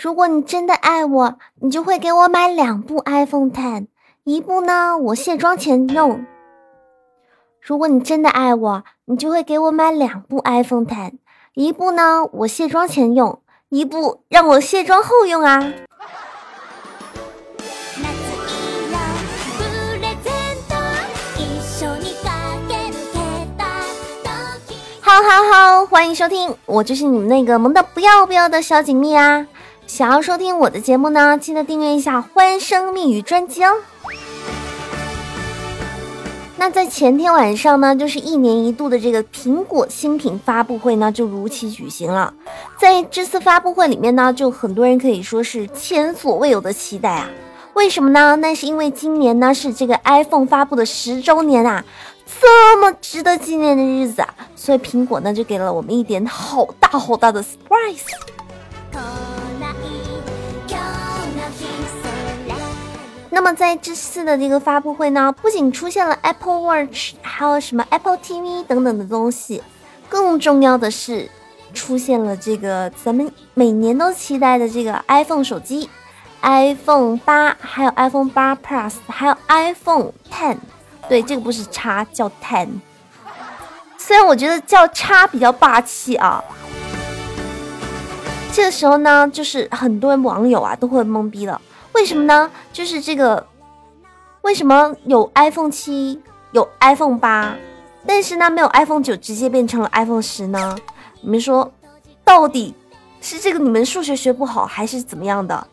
如果你真的爱我，你就会给我买两部 iPhone Ten，一部呢我卸妆前用。如果你真的爱我，你就会给我买两部 iPhone Ten，一部呢我卸妆前用，一部让我卸妆后用啊。好好好，欢迎收听，我就是你们那个萌的不要不要的小锦觅啊。想要收听我的节目呢，记得订阅一下《欢声蜜语》专辑哦。那在前天晚上呢，就是一年一度的这个苹果新品发布会呢，就如期举行了。在这次发布会里面呢，就很多人可以说是前所未有的期待啊。为什么呢？那是因为今年呢是这个 iPhone 发布的十周年啊，这么值得纪念的日子啊，所以苹果呢就给了我们一点好大好大的 surprise。那么在这次的这个发布会呢，不仅出现了 Apple Watch，还有什么 Apple TV 等等的东西，更重要的是出现了这个咱们每年都期待的这个 iPhone 手机，iPhone 八，还有 iPhone 八 Plus，还有 iPhone Ten。对，这个不是叉，叫 Ten。虽然我觉得叫叉比较霸气啊。这个时候呢，就是很多网友啊都会懵逼了。为什么呢？就是这个，为什么有 iPhone 七，有 iPhone 八，但是呢没有 iPhone 九，直接变成了 iPhone 十呢？你们说，到底是这个你们数学学不好，还是怎么样的？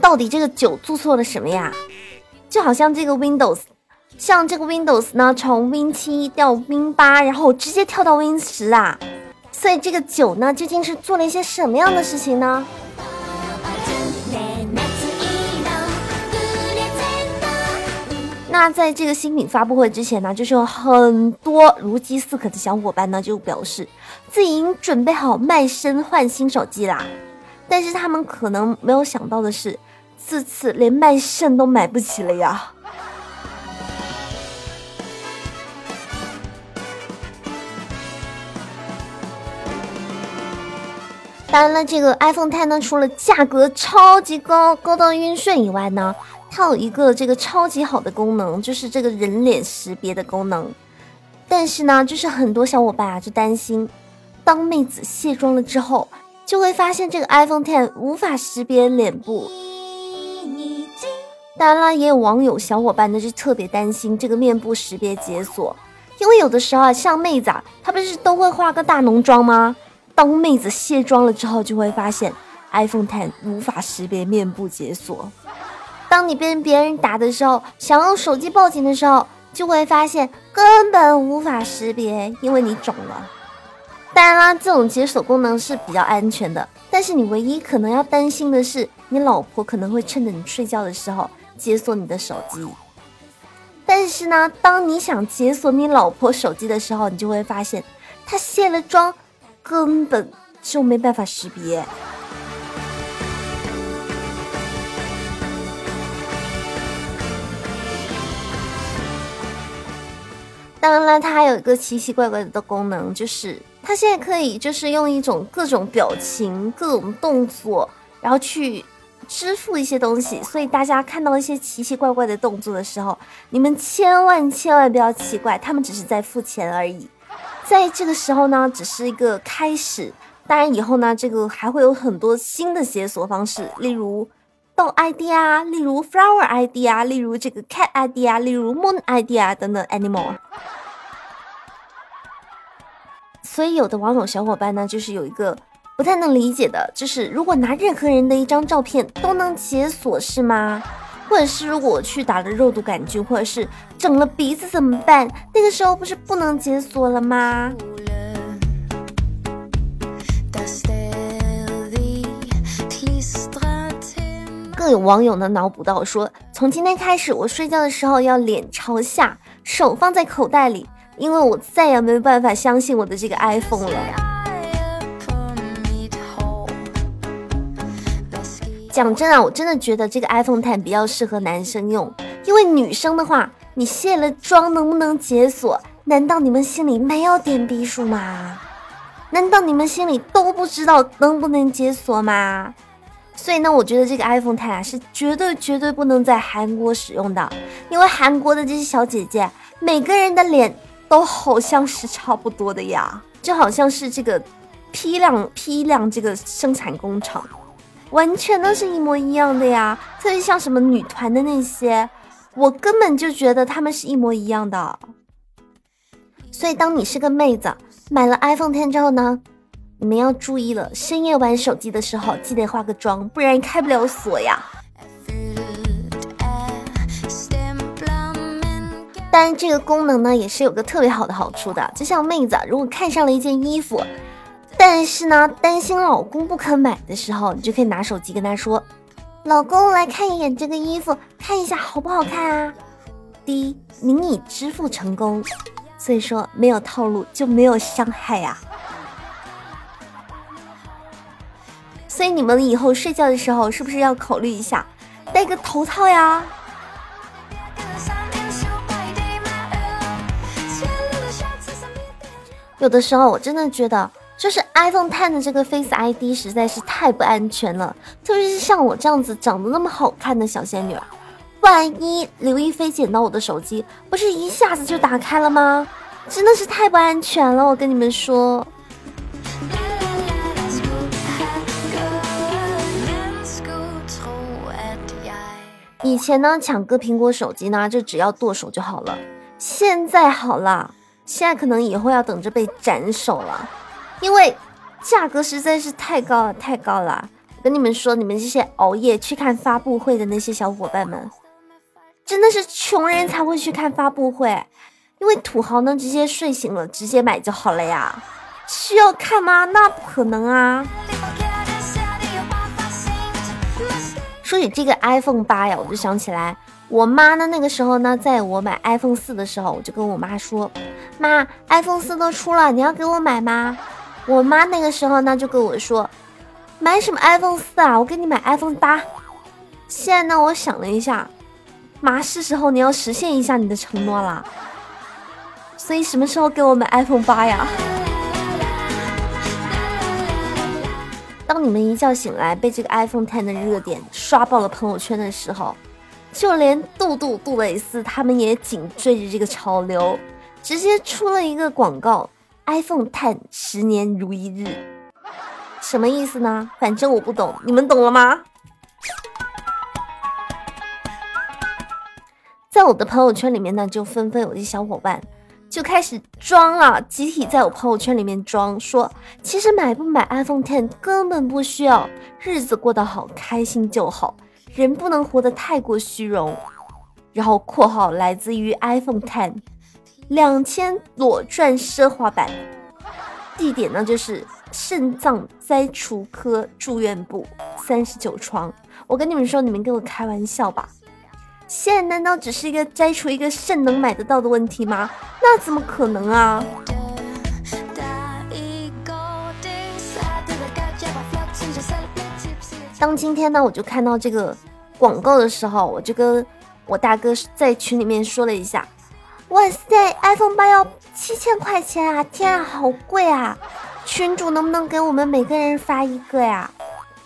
到底这个九做错了什么呀？就好像这个 Windows，像这个 Windows 呢，从 Win 七到 Win 八，然后直接跳到 Win 十啊，所以这个九呢，究竟是做了一些什么样的事情呢？那在这个新品发布会之前呢，就是有很多如饥似渴的小伙伴呢，就表示自己已经准备好卖身换新手机啦。但是他们可能没有想到的是，这次连卖肾都买不起了呀。当然了，这个 iPhone Ten 呢，除了价格超级高，高到晕眩以外呢。它有一个这个超级好的功能，就是这个人脸识别的功能。但是呢，就是很多小伙伴啊就担心，当妹子卸妆了之后，就会发现这个 iPhone Ten 无法识别脸部。当然了，也有网友小伙伴呢就特别担心这个面部识别解锁，因为有的时候啊，像妹子啊，她不是都会化个大浓妆吗？当妹子卸妆了之后，就会发现 iPhone Ten 无法识别面部解锁。当你被别人打的时候，想用手机报警的时候，就会发现根本无法识别，因为你肿了。当然啦，这种解锁功能是比较安全的，但是你唯一可能要担心的是，你老婆可能会趁着你睡觉的时候解锁你的手机。但是呢，当你想解锁你老婆手机的时候，你就会发现她卸了妆，根本就没办法识别。当然了，它还有一个奇奇怪怪的功能，就是它现在可以就是用一种各种表情、各种动作，然后去支付一些东西。所以大家看到一些奇奇怪怪的动作的时候，你们千万千万不要奇怪，他们只是在付钱而已。在这个时候呢，只是一个开始。当然以后呢，这个还会有很多新的解锁方式，例如豆 ID 啊，例如 Flower ID 啊，例如这个 Cat ID 啊，例如 Moon ID 啊等等 Animal。所以有的网友小伙伴呢，就是有一个不太能理解的，就是如果拿任何人的一张照片都能解锁是吗？或者是如果我去打了肉毒杆菌，或者是整了鼻子怎么办？那个时候不是不能解锁了吗？更有网友呢脑补到说，从今天开始，我睡觉的时候要脸朝下，手放在口袋里。因为我再也没有办法相信我的这个 iPhone 了。讲真啊，我真的觉得这个 iPhone Ten 比较适合男生用，因为女生的话，你卸了妆能不能解锁？难道你们心里没有点逼数吗？难道你们心里都不知道能不能解锁吗？所以呢，我觉得这个 iPhone Ten 啊是绝对绝对不能在韩国使用的，因为韩国的这些小姐姐每个人的脸都好像是差不多的呀，就好像是这个批量批量这个生产工厂，完全都是一模一样的呀。特别像什么女团的那些，我根本就觉得她们是一模一样的。所以，当你是个妹子，买了 iPhone Ten 之后呢，你们要注意了，深夜玩手机的时候记得化个妆，不然开不了锁呀。当然，这个功能呢也是有个特别好的好处的，就像妹子如果看上了一件衣服，但是呢担心老公不肯买的时候，你就可以拿手机跟他说：“老公，来看一眼这个衣服，看一下好不好看啊？”第一，您已支付成功。所以说没有套路就没有伤害呀。所以你们以后睡觉的时候是不是要考虑一下戴个头套呀？有的时候我真的觉得，就是 iPhone Ten 的这个 Face ID 实在是太不安全了，特别是像我这样子长得那么好看的小仙女。万一刘亦菲捡到我的手机，不是一下子就打开了吗？真的是太不安全了，我跟你们说。以前呢，抢个苹果手机呢，就只要剁手就好了。现在好了，现在可能以后要等着被斩首了，因为价格实在是太高了，太高了。我跟你们说，你们这些熬夜去看发布会的那些小伙伴们。真的是穷人才会去看发布会，因为土豪呢直接睡醒了直接买就好了呀，需要看吗？那不可能啊！说起这个 iPhone 八呀，我就想起来，我妈呢那个时候呢，在我买 iPhone 四的时候，我就跟我妈说：“妈，iPhone 四都出了，你要给我买吗？”我妈那个时候呢就跟我说：“买什么 iPhone 四啊？我给你买 iPhone 八。”现在呢，我想了一下。妈，是时候你要实现一下你的承诺了。所以什么时候给我买 iPhone 八呀？当你们一觉醒来被这个 iPhone Ten 的热点刷爆了朋友圈的时候，就连杜杜杜蕾斯他们也紧追着这个潮流，直接出了一个广告：iPhone Ten 十年如一日。什么意思呢？反正我不懂，你们懂了吗？在我的朋友圈里面呢，就纷纷有些小伙伴就开始装了，集体在我朋友圈里面装，说其实买不买 iPhone Ten 根本不需要，日子过得好，开心就好，人不能活得太过虚荣。然后括号来自于 iPhone Ten 两千裸钻奢华版，地点呢就是肾脏摘除科住院部三十九床。我跟你们说，你们跟我开玩笑吧。现在难道只是一个摘除一个肾能买得到的问题吗？那怎么可能啊！当今天呢，我就看到这个广告的时候，我就跟我大哥在群里面说了一下：“哇塞，iPhone 八要七千块钱啊！天啊，好贵啊！群主能不能给我们每个人发一个呀？”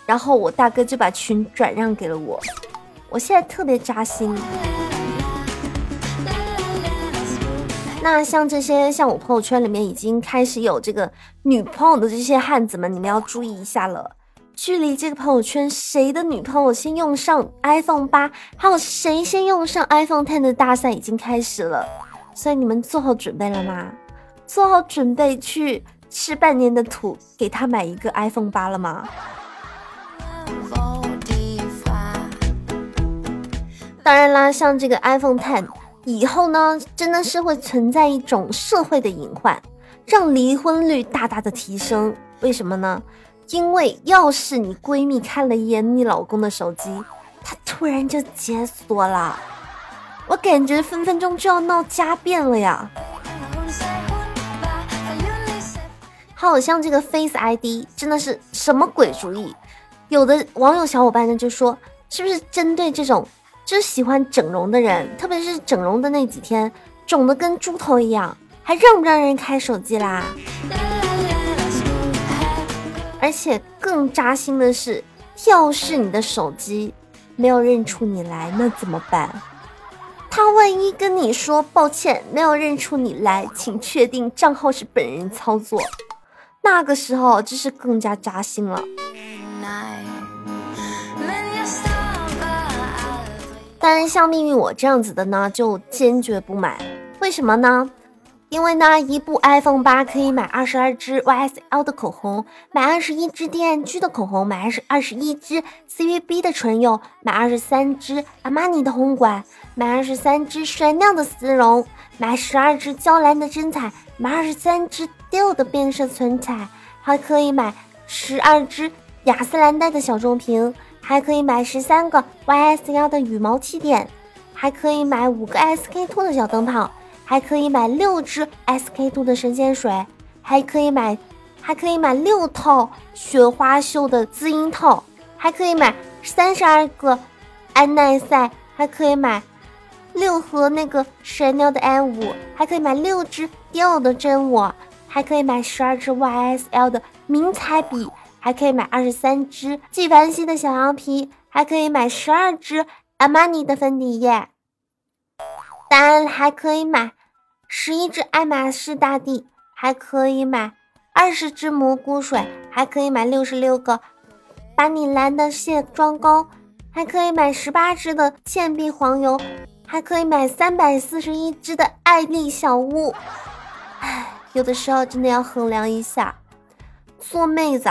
然后我大哥就把群转让给了我。我现在特别扎心。那像这些，像我朋友圈里面已经开始有这个女朋友的这些汉子们，你们要注意一下了。距离这个朋友圈谁的女朋友先用上 iPhone 八，还有谁先用上 iPhone Ten 的大赛已经开始了，所以你们做好准备了吗？做好准备去吃半年的土，给他买一个 iPhone 八了吗？当然啦，像这个 iPhone Ten 以后呢，真的是会存在一种社会的隐患，让离婚率大大的提升。为什么呢？因为要是你闺蜜看了一眼你老公的手机，他突然就解锁了，我感觉分分钟就要闹家变了呀。好像这个 Face ID 真的是什么鬼主意？有的网友小伙伴呢就说，是不是针对这种？就喜欢整容的人，特别是整容的那几天，肿的跟猪头一样，还让不让人开手机啦？而且更扎心的是，要是你的手机没有认出你来，那怎么办？他万一跟你说抱歉，没有认出你来，请确定账号是本人操作，那个时候就是更加扎心了。但，像命运我这样子的呢，就坚决不买。为什么呢？因为呢，一部 iPhone 八可以买二十二支 YSL 的口红，买二十一支 DNG 的口红，买二十二十一支 CVB 的唇釉，买二十三支阿玛尼的红管，买二十三支闪亮的丝绒，买十二支娇兰的真彩，买二十三支 Dior 的变色唇彩，还可以买十二支雅诗兰黛的小棕瓶，还可以买十三个 YSL 的羽毛气垫，还可以买五个 SK two 的小灯泡。还可以买六支 SK two 的神仙水，还可以买，还可以买六套雪花秀的滋阴套，还可以买三十二个安耐赛，还可以买六盒那个甩尿的 M 五，还可以买六支 Dior 的真我，还可以买十二支 YSL 的名彩笔，还可以买二十三支纪梵希的小羊皮，还可以买十二支阿玛尼的粉底液。当然还可以买十一支爱马仕大地，还可以买二十支蘑菇水，还可以买六十六个把你蓝的卸妆膏，还可以买十八支的倩碧黄油，还可以买三百四十一支的爱丽小屋。唉，有的时候真的要衡量一下，做妹子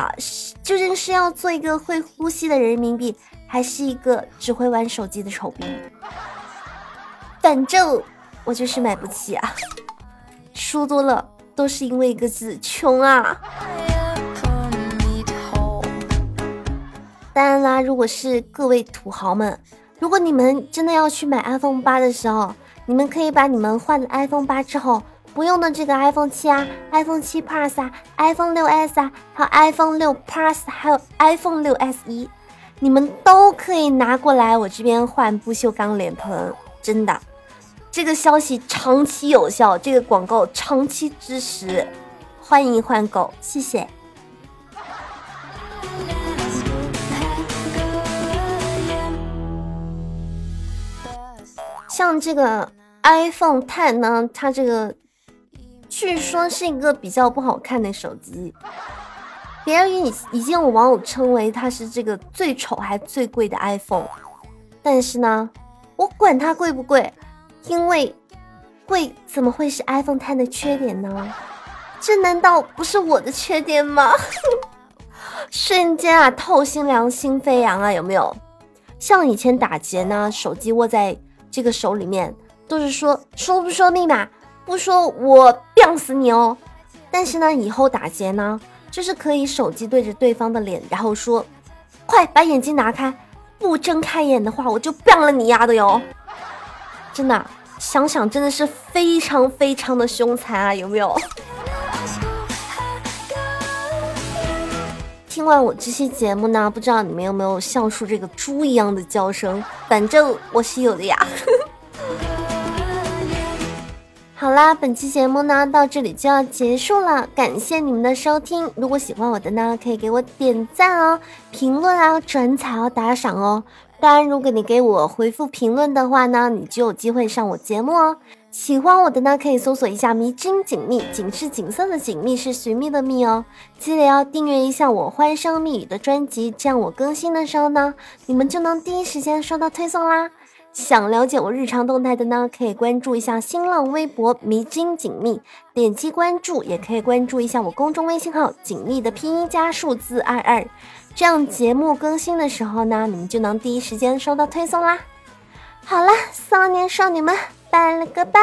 究竟是要做一个会呼吸的人民币，还是一个只会玩手机的丑逼？反正我就是买不起啊，说多了都是因为一个字穷啊。当然啦，如果是各位土豪们，如果你们真的要去买 iPhone 八的时候，你们可以把你们换了 iPhone 八之后不用的这个 iPhone 七啊、iPhone 七 Plus 啊、iPhone 六 S 啊，还有 iPhone 六 Plus，还有 iPhone 六 S 一，你们都可以拿过来我这边换不锈钢脸盆，真的。这个消息长期有效，这个广告长期支持，欢迎换购，谢谢。像这个 iPhone Ten 呢，它这个据说是一个比较不好看的手机，别人已已经有网友称为它是这个最丑还最贵的 iPhone，但是呢，我管它贵不贵。因为贵怎么会是 iPhone Ten 的缺点呢？这难道不是我的缺点吗？瞬间啊，透心凉，心飞扬啊，有没有？像以前打劫呢，手机握在这个手里面，都是说说不说密码，不说我毙死你哦。但是呢，以后打劫呢，就是可以手机对着对方的脸，然后说，快把眼睛拿开，不睁开眼的话，我就毙了你丫的哟。真的想想，真的是非常非常的凶残啊！有没有？听完我这期节目呢，不知道你们有没有笑出这个猪一样的叫声？反正我是有的呀。好啦，本期节目呢到这里就要结束了，感谢你们的收听。如果喜欢我的呢，可以给我点赞哦，评论啊，转采哦，打赏哦。当然，如果你给我回复评论的话呢，你就有机会上我节目哦。喜欢我的呢，可以搜索一下“迷津锦觅”，锦是锦色的锦，觅是寻觅的觅哦。记得要订阅一下我欢声蜜语的专辑，这样我更新的时候呢，你们就能第一时间收到推送啦。想了解我日常动态的呢，可以关注一下新浪微博“迷津锦觅”，点击关注，也可以关注一下我公众微信号“锦觅”的拼音加数字二二。这样节目更新的时候呢，你们就能第一时间收到推送啦。好了，少年少女们，拜了个拜。